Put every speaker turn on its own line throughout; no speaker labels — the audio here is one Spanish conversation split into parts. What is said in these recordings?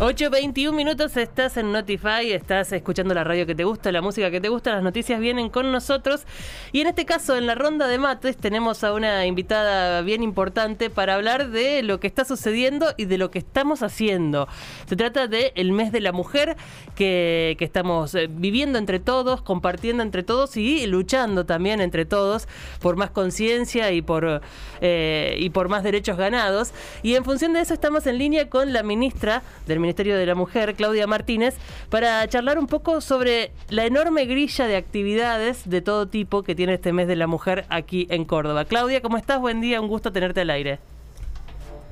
8.21 minutos, estás en Notify, estás escuchando la radio que te gusta, la música que te gusta, las noticias vienen con nosotros. Y en este caso, en la ronda de mates, tenemos a una invitada bien importante para hablar de lo que está sucediendo y de lo que estamos haciendo. Se trata de mes de la mujer que, que estamos eh, viviendo entre todos, compartiendo entre todos y luchando también entre todos por más conciencia y, por eh, y por más derechos ganados. Y en función de eso estamos en línea con la ministra del Ministerio Ministerio de la Mujer, Claudia Martínez, para charlar un poco sobre la enorme grilla de actividades de todo tipo que tiene este mes de la mujer aquí en Córdoba. Claudia, ¿cómo estás? Buen día, un gusto tenerte al aire.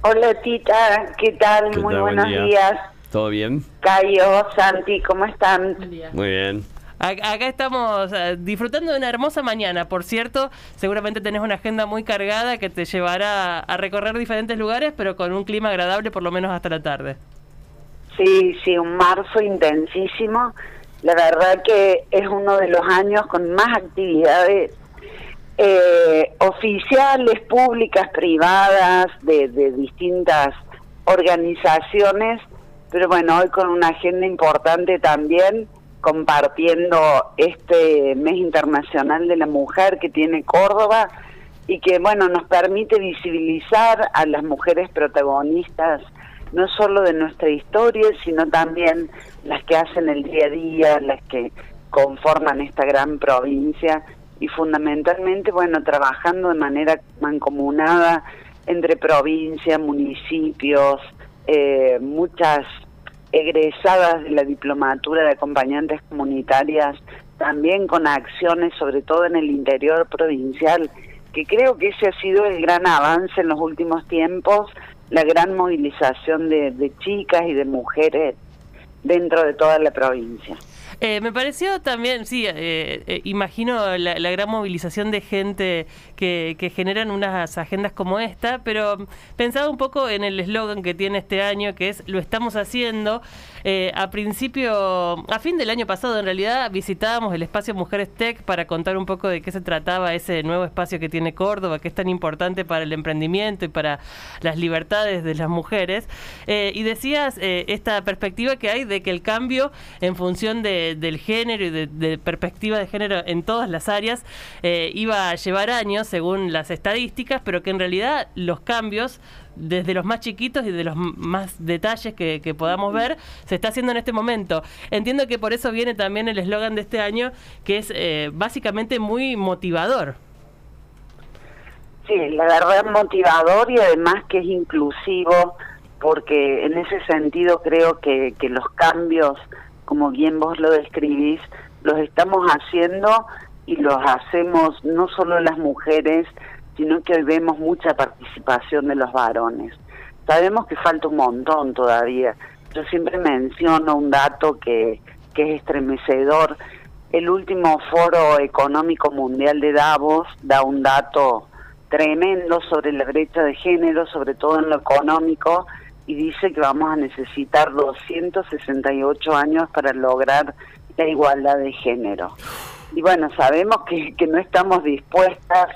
Hola Tita, ¿qué tal? Muy buenos días.
¿Todo bien?
Cayo, Santi, ¿cómo están?
Muy bien.
Acá estamos eh, disfrutando de una hermosa mañana, por cierto, seguramente tenés una agenda muy cargada que te llevará a recorrer diferentes lugares, pero con un clima agradable por lo menos hasta la tarde.
Sí, sí, un marzo intensísimo. La verdad que es uno de los años con más actividades eh, oficiales, públicas, privadas, de, de distintas organizaciones, pero bueno, hoy con una agenda importante también, compartiendo este mes internacional de la mujer que tiene Córdoba y que bueno, nos permite visibilizar a las mujeres protagonistas no solo de nuestra historia, sino también las que hacen el día a día, las que conforman esta gran provincia y fundamentalmente, bueno, trabajando de manera mancomunada entre provincias, municipios, eh, muchas egresadas de la diplomatura de acompañantes comunitarias, también con acciones, sobre todo en el interior provincial, que creo que ese ha sido el gran avance en los últimos tiempos, la gran movilización de, chicas y de mujeres dentro de toda la provincia.
Eh, me pareció también, sí, eh, eh, imagino la, gran movilización de gente que, que, generan unas agendas como esta, pero pensaba un poco en el eslogan que tiene este año, que es lo estamos haciendo. a principio, a fin del año pasado, en realidad, visitábamos el espacio Mujeres Tech para contar un poco de qué se trataba ese nuevo espacio que tiene Córdoba, que es tan importante para el emprendimiento y para las libertades de las mujeres. y decías esta perspectiva que hay de que el cambio en función de del género y de, perspectiva de género en todas las áreas eh, iba a llevar años según las estadísticas, pero que en realidad los cambios desde los más chiquitos y de los más detalles que, podamos ver, se está haciendo en este momento. Entiendo que por eso viene también el eslogan de este año, que es eh, básicamente muy motivador.
Sí, la verdad motivador y además que es inclusivo, porque en ese sentido creo que, que los cambios como bien vos lo describís, los estamos haciendo y los hacemos no solo las mujeres, sino que hoy vemos mucha participación de los varones. Sabemos que falta un montón todavía. Yo siempre menciono un dato que, que es estremecedor. El último foro económico mundial de Davos da un dato tremendo sobre la brecha de género, sobre todo en lo económico, y dice que vamos a necesitar 268 años para lograr la igualdad de género. Y bueno, sabemos que, que no estamos dispuestas,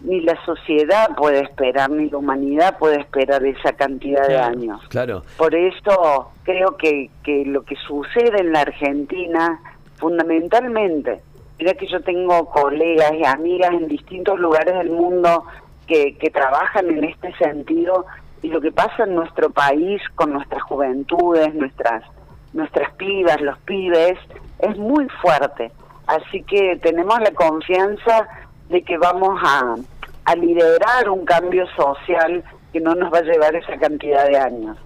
ni la sociedad puede esperar, ni la humanidad puede esperar esa cantidad de años.
Claro.
Por eso creo que, que lo que sucede en la Argentina, fundamentalmente, mira que yo tengo colegas y amigas en distintos lugares del mundo que, que trabajan en este sentido y lo que pasa en nuestro país con nuestras juventudes, nuestras nuestras pibas, los pibes, es muy fuerte. Así que tenemos la confianza de que vamos a, a liderar un cambio social que no nos va a llevar esa cantidad de años.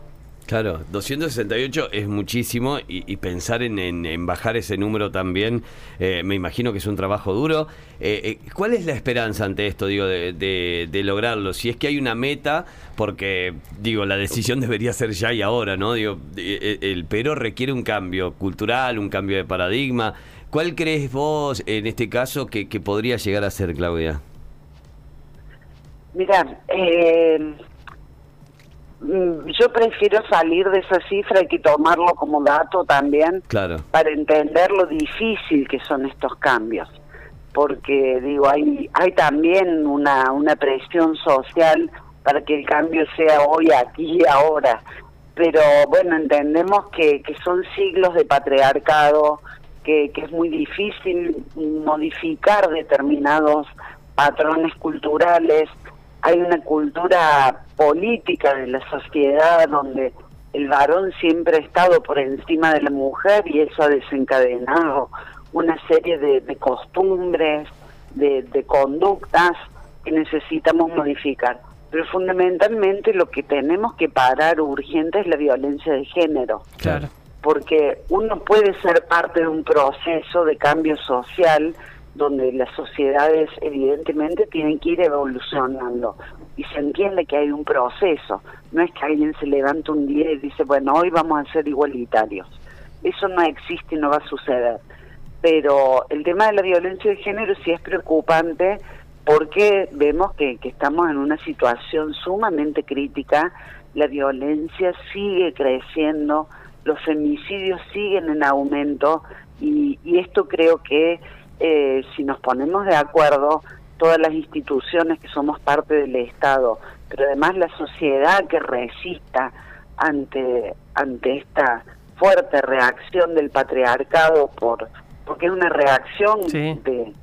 Claro, 268 es muchísimo y, pensar en, bajar ese número también, eh, me imagino que es un trabajo duro. Eh, eh, ¿Cuál es la esperanza ante esto, digo, de, lograrlo? Si es que hay una meta, porque, digo, la decisión debería ser ya y ahora, ¿no? Digo, el pero requiere un cambio cultural, un cambio de paradigma. ¿Cuál crees vos, en este caso, que, podría llegar a ser, Claudia?
Mira, eh yo prefiero salir de esa cifra y que tomarlo como dato también
claro.
para entender lo difícil que son estos cambios. porque digo, hay, hay también una, una presión social para que el cambio sea hoy, aquí y ahora. Pero bueno, entendemos que, que son siglos de patriarcado, que, que es muy difícil modificar determinados patrones culturales. Hay una cultura política de la sociedad donde el varón siempre ha estado por encima de la mujer y eso ha desencadenado una serie de, costumbres, de, de, conductas que necesitamos modificar. Pero fundamentalmente lo que tenemos que parar urgente es la violencia de género.
Claro.
Porque uno puede ser parte de un proceso de cambio social donde las sociedades evidentemente tienen que ir evolucionando y se entiende que hay un proceso, no es que alguien se levante un día y dice, bueno, hoy vamos a ser igualitarios. Eso no existe y no va a suceder. Pero el tema de la violencia de género sí es preocupante porque vemos que, que estamos en una situación sumamente crítica, la violencia sigue creciendo, los femicidios siguen en aumento y, y esto creo que eh, si nos ponemos de acuerdo, todas las instituciones que somos parte del Estado, pero además la sociedad que resista ante, ante esta fuerte reacción del patriarcado por porque es una reacción de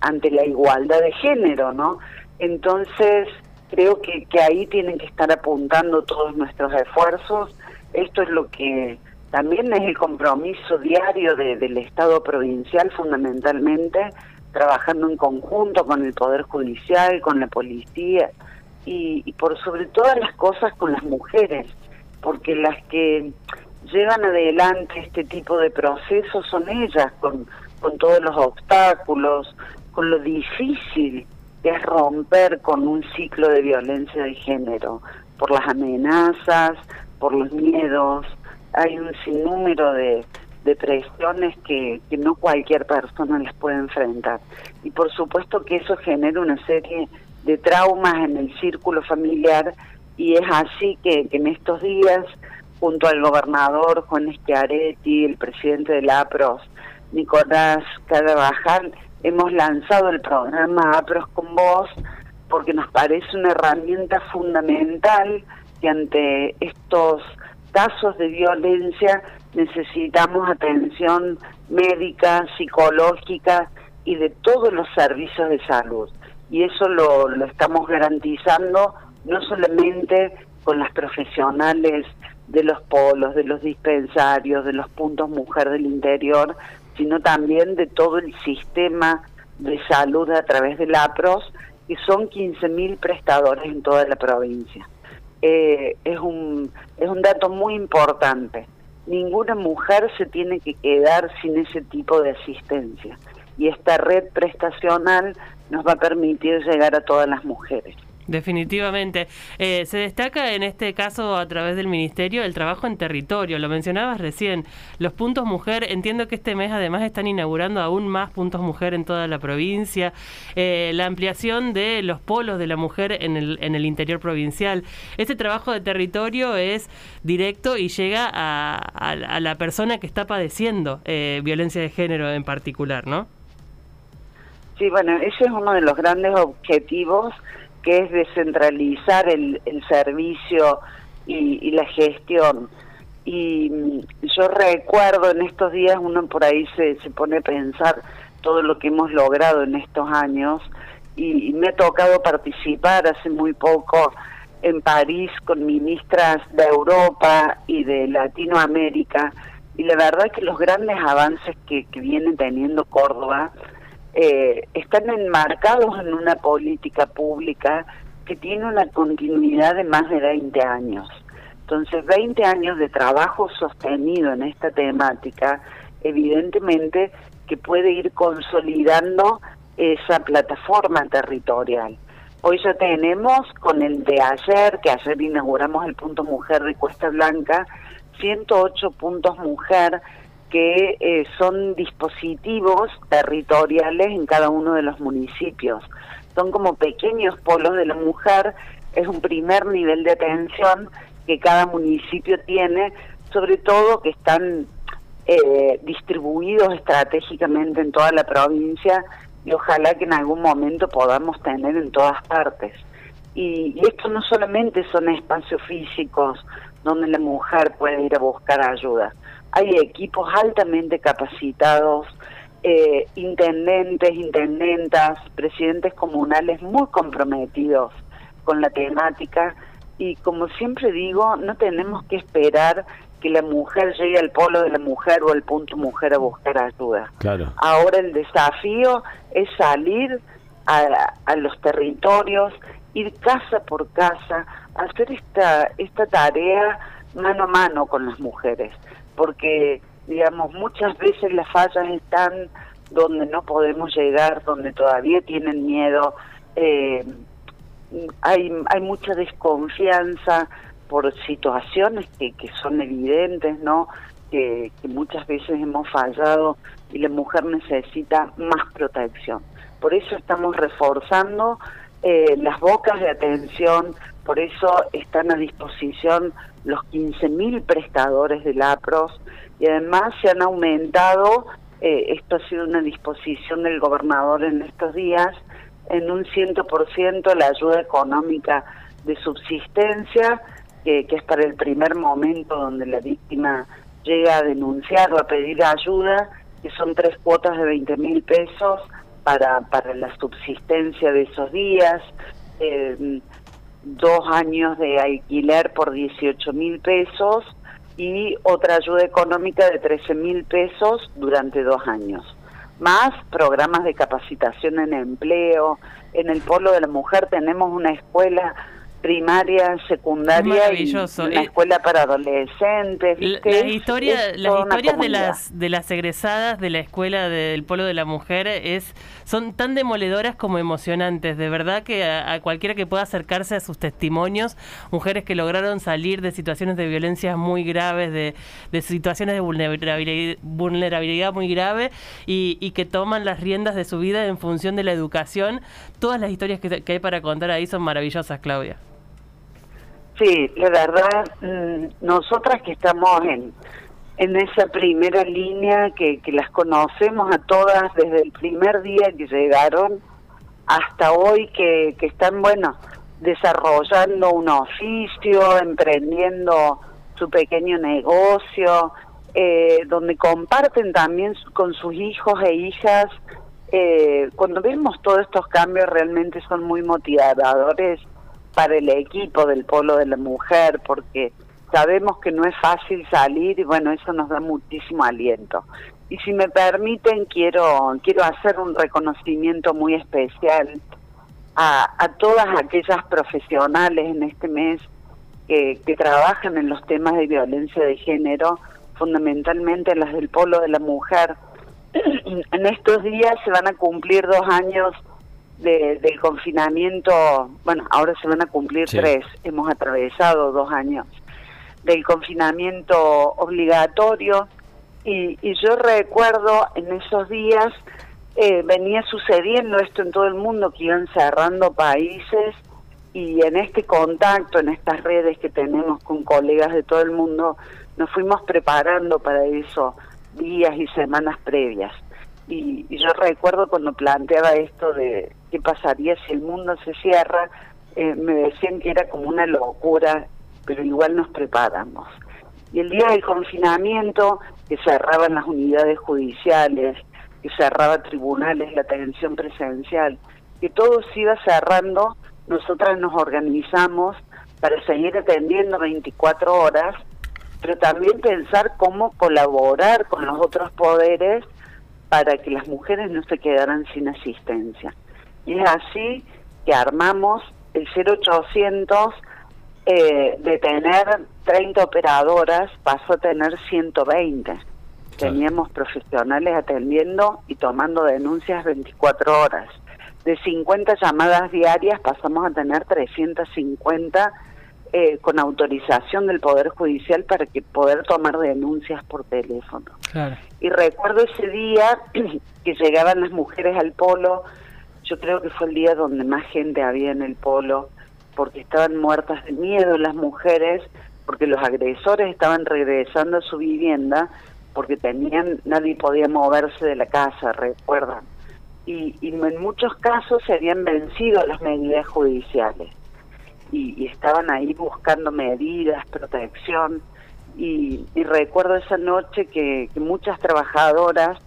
ante la igualdad de género, ¿no? Entonces, creo que, que ahí tienen que estar apuntando todos nuestros esfuerzos. Esto es lo que también es el compromiso diario del Estado provincial fundamentalmente, trabajando en conjunto con el Poder Judicial, con la policía y, por sobre todas las cosas con las mujeres, porque las que llevan adelante este tipo de procesos son ellas, con, con todos los obstáculos, con lo difícil que es romper con un ciclo de violencia de género, por las amenazas, por los miedos, hay un sinnúmero de, de presiones que, que no cualquier persona les puede enfrentar. Y por supuesto que eso genera una serie de traumas en el círculo familiar y es así que, en estos días, junto al gobernador Juan Schiaretti, el presidente de la APROS, Nicolás Carabajal, hemos lanzado el programa APROS con Voz porque nos parece una herramienta fundamental que ante estos casos de violencia necesitamos atención médica, psicológica y de todos los servicios de salud. Y eso lo, lo estamos garantizando no solamente con las profesionales de los polos, de los dispensarios, de los puntos mujer del interior, sino también de todo el sistema de salud a través del APROS, que son 15.000 prestadores en toda la provincia. Eh, es, un, es un dato muy importante. Ninguna mujer se tiene que quedar sin ese tipo de asistencia y esta red prestacional nos va a permitir llegar a todas las mujeres.
Definitivamente. Eh, se destaca en este caso a través del Ministerio el trabajo en territorio. Lo mencionabas recién. Los puntos mujer, entiendo que este mes además están inaugurando aún más puntos mujer en toda la provincia. Eh, la ampliación de los polos de la mujer en el, en el interior provincial. Este trabajo de territorio es directo y llega a, a, la persona que está padeciendo eh, violencia de género en particular, ¿no?
Sí, bueno, ese es uno de los grandes objetivos que es descentralizar el, el servicio y, la gestión. Y mm, yo recuerdo en estos días, uno por ahí se, se pone a pensar todo lo que hemos logrado en estos años y, me ha tocado participar hace muy poco en París con ministras de Europa y de Latinoamérica y la verdad que los grandes avances que, que viene teniendo Córdoba eh, están enmarcados en una política pública que tiene una continuidad de más de 20 años. Entonces, 20 años de trabajo sostenido en esta temática, evidentemente que puede ir consolidando esa plataforma territorial. Hoy ya tenemos con el de ayer, que ayer inauguramos el punto mujer de Cuesta Blanca, 108 puntos mujer que eh, son dispositivos territoriales en cada uno de los municipios. Son como pequeños polos de la mujer, es un primer nivel de atención que cada municipio tiene, sobre todo que están eh, distribuidos estratégicamente en toda la provincia y ojalá que en algún momento podamos tener en todas partes. Y, y esto no solamente son espacios físicos donde la mujer puede ir a buscar ayuda, hay equipos altamente capacitados, eh, intendentes, intendentas, presidentes comunales muy comprometidos con la temática y como siempre digo, no tenemos que esperar que la mujer llegue al polo de la mujer o al punto mujer a buscar ayuda.
Claro.
Ahora el desafío es salir a, a los territorios, ir casa por casa, hacer esta, esta tarea mano a mano con las mujeres, porque digamos muchas veces las fallas están donde no podemos llegar, donde todavía tienen miedo, eh, hay, hay mucha desconfianza por situaciones que, que son evidentes, ¿no? Que, que muchas veces hemos fallado y la mujer necesita más protección. Por eso estamos reforzando eh, las bocas de atención, por eso están a disposición los 15.000 prestadores del APROS y además se han aumentado, eh, esto ha sido una disposición del gobernador en estos días, en un 100% la ayuda económica de subsistencia, que, es para el primer momento donde la víctima llega a denunciar o a pedir ayuda, que son tres cuotas de 20 mil pesos para, para la subsistencia de esos días, eh, dos años de alquiler por 18 mil pesos y otra ayuda económica de 13 mil pesos durante dos años. Más programas de capacitación en empleo. En el Polo de la Mujer tenemos una escuela primaria, secundaria y una eh, escuela para adolescentes.
Las historias, las historias de las de las egresadas de la escuela del Polo de la Mujer es son tan demoledoras como emocionantes. De verdad que a, cualquiera que pueda acercarse a sus testimonios, mujeres que lograron salir de situaciones de violencia muy graves, de, de situaciones de vulnerabilidad, vulnerabilidad muy grave y, y, que toman las riendas de su vida en función de la educación. Todas las historias que, que hay para contar ahí son maravillosas, Claudia.
Sí, la verdad, mm, nosotras que estamos en, en esa primera línea, que, las conocemos a todas desde el primer día que llegaron hasta hoy, que, que están, bueno, desarrollando un oficio, emprendiendo su pequeño negocio, eh, donde comparten también con sus hijos e hijas. Eh, cuando vemos todos estos cambios realmente son muy motivadores para el equipo del Polo de la Mujer, porque sabemos que no es fácil salir y bueno, eso nos da muchísimo aliento. Y si me permiten, quiero, quiero hacer un reconocimiento muy especial a, a todas aquellas profesionales en este mes que, que trabajan en los temas de violencia de género, fundamentalmente las del Polo de la Mujer. en estos días se van a cumplir dos años del confinamiento, bueno, ahora se van a cumplir tres, hemos atravesado dos años del confinamiento obligatorio y, y yo recuerdo en esos días eh, venía sucediendo esto en todo el mundo, que iban cerrando países y en este contacto, en estas redes que tenemos con colegas de todo el mundo, nos fuimos preparando para eso días y semanas previas. Y, y, yo recuerdo cuando planteaba esto de qué pasaría si el mundo se cierra, eh, me decían que era como una locura, pero igual nos preparamos. Y el día del confinamiento, que cerraban las unidades judiciales, que cerraba tribunales, la atención presencial, que todo se iba cerrando, nosotras nos organizamos para seguir atendiendo 24 horas, pero también pensar cómo colaborar con los otros poderes para que las mujeres no se quedaran sin asistencia. Y es así que armamos el 0800 eh, de tener 30 operadoras, pasó a tener 120. Teníamos profesionales atendiendo y tomando denuncias 24 horas. De 50 llamadas diarias pasamos a tener 350 eh, con autorización del Poder Judicial para que poder tomar denuncias por teléfono. Y recuerdo ese día que llegaban las mujeres al polo, yo creo que fue el día donde más gente había en el polo, porque estaban muertas de miedo las mujeres, porque los agresores estaban regresando a su vivienda, porque tenían, nadie podía moverse de la casa, recuerdan. y, en muchos casos se habían vencido las medidas judiciales y, estaban ahí buscando medidas, protección. Y, recuerdo esa noche que, muchas trabajadoras,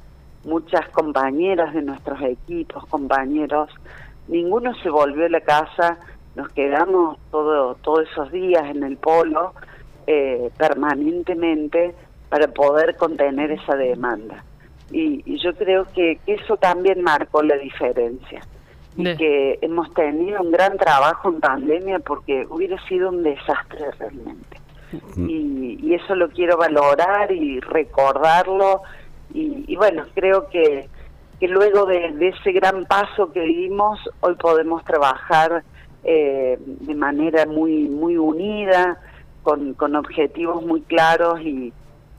muchas compañeras de nuestros equipos, compañeros, ninguno se volvió a la casa, nos quedamos todo, todos esos días en el polo eh, permanentemente para poder contener esa demanda. Y, yo creo que, eso también marcó la diferencia. Y que hemos tenido un gran trabajo en pandemia porque hubiera sido un desastre realmente. Mm. Y, eso lo quiero valorar y recordarlo. Y, bueno, creo que, que luego de, ese gran paso que dimos, hoy podemos trabajar eh, de manera muy, muy unida, con, con objetivos muy claros y,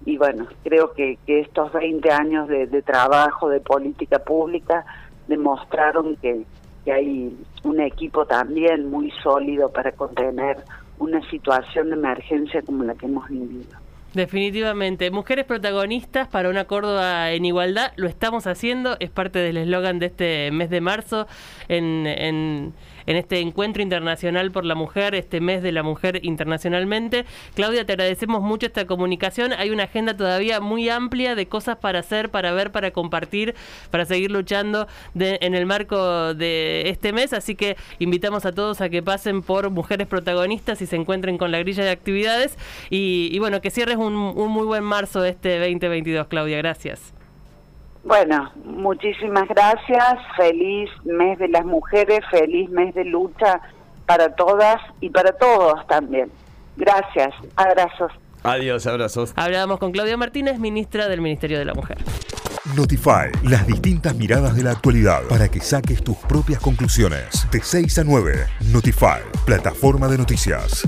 y bueno, creo que, que estos 20 años de, trabajo, de política pública, demostraron que, que hay un equipo también muy sólido para contener una situación de emergencia como la que hemos vivido.
Definitivamente. Mujeres protagonistas para una Córdoba en igualdad. Lo estamos haciendo. Es parte del eslogan de este mes de marzo en, en, en, este encuentro internacional por la mujer, este mes de la mujer internacionalmente. Claudia, te agradecemos mucho esta comunicación. Hay una agenda todavía muy amplia de cosas para hacer, para ver, para compartir, para seguir luchando en el marco de este mes. Así que invitamos a todos a que pasen por Mujeres Protagonistas y se encuentren con la grilla de actividades. Y, y bueno, que cierres un un, muy buen marzo de este 2022, Claudia. Gracias.
Bueno, muchísimas gracias. Feliz mes de las mujeres, feliz mes de lucha para todas y para todos también. Gracias. Abrazos.
Adiós, abrazos.
Hablábamos con Claudia Martínez, ministra del Ministerio de la Mujer.
Notify, las distintas miradas de la actualidad para que saques tus propias conclusiones. De 6 a 9, Notify, plataforma de noticias.